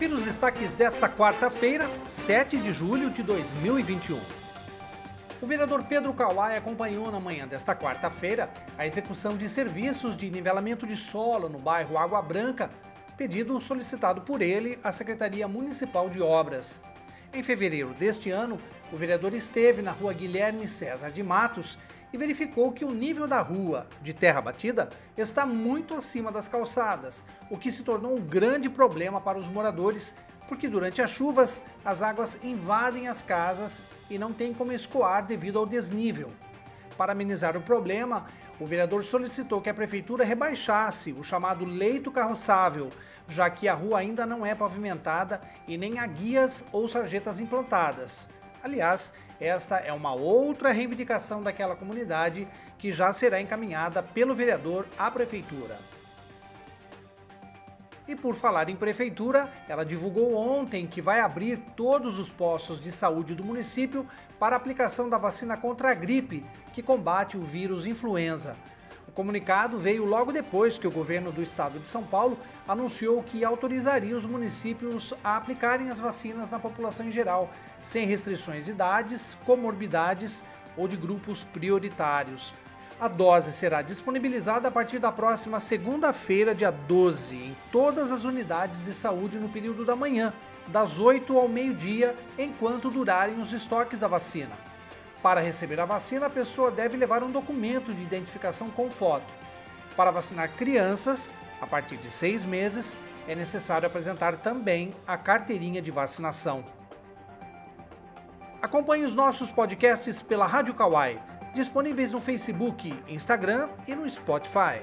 Confira os destaques desta quarta-feira, 7 de julho de 2021. O vereador Pedro Kawai acompanhou na manhã desta quarta-feira a execução de serviços de nivelamento de solo no bairro Água Branca, pedido solicitado por ele à Secretaria Municipal de Obras. Em fevereiro deste ano, o vereador esteve na rua Guilherme César de Matos e verificou que o nível da rua de terra batida está muito acima das calçadas, o que se tornou um grande problema para os moradores, porque durante as chuvas as águas invadem as casas e não tem como escoar devido ao desnível. Para amenizar o problema, o vereador solicitou que a prefeitura rebaixasse o chamado leito carroçável, já que a rua ainda não é pavimentada e nem há guias ou sarjetas implantadas. Aliás, esta é uma outra reivindicação daquela comunidade que já será encaminhada pelo vereador à prefeitura. E por falar em prefeitura, ela divulgou ontem que vai abrir todos os postos de saúde do município para aplicação da vacina contra a gripe, que combate o vírus influenza. O comunicado veio logo depois que o governo do estado de São Paulo anunciou que autorizaria os municípios a aplicarem as vacinas na população em geral, sem restrições de idades, comorbidades ou de grupos prioritários. A dose será disponibilizada a partir da próxima segunda-feira, dia 12, em todas as unidades de saúde no período da manhã, das 8 ao meio-dia, enquanto durarem os estoques da vacina. Para receber a vacina, a pessoa deve levar um documento de identificação com foto. Para vacinar crianças, a partir de seis meses, é necessário apresentar também a carteirinha de vacinação. Acompanhe os nossos podcasts pela Rádio Kawai, disponíveis no Facebook, Instagram e no Spotify.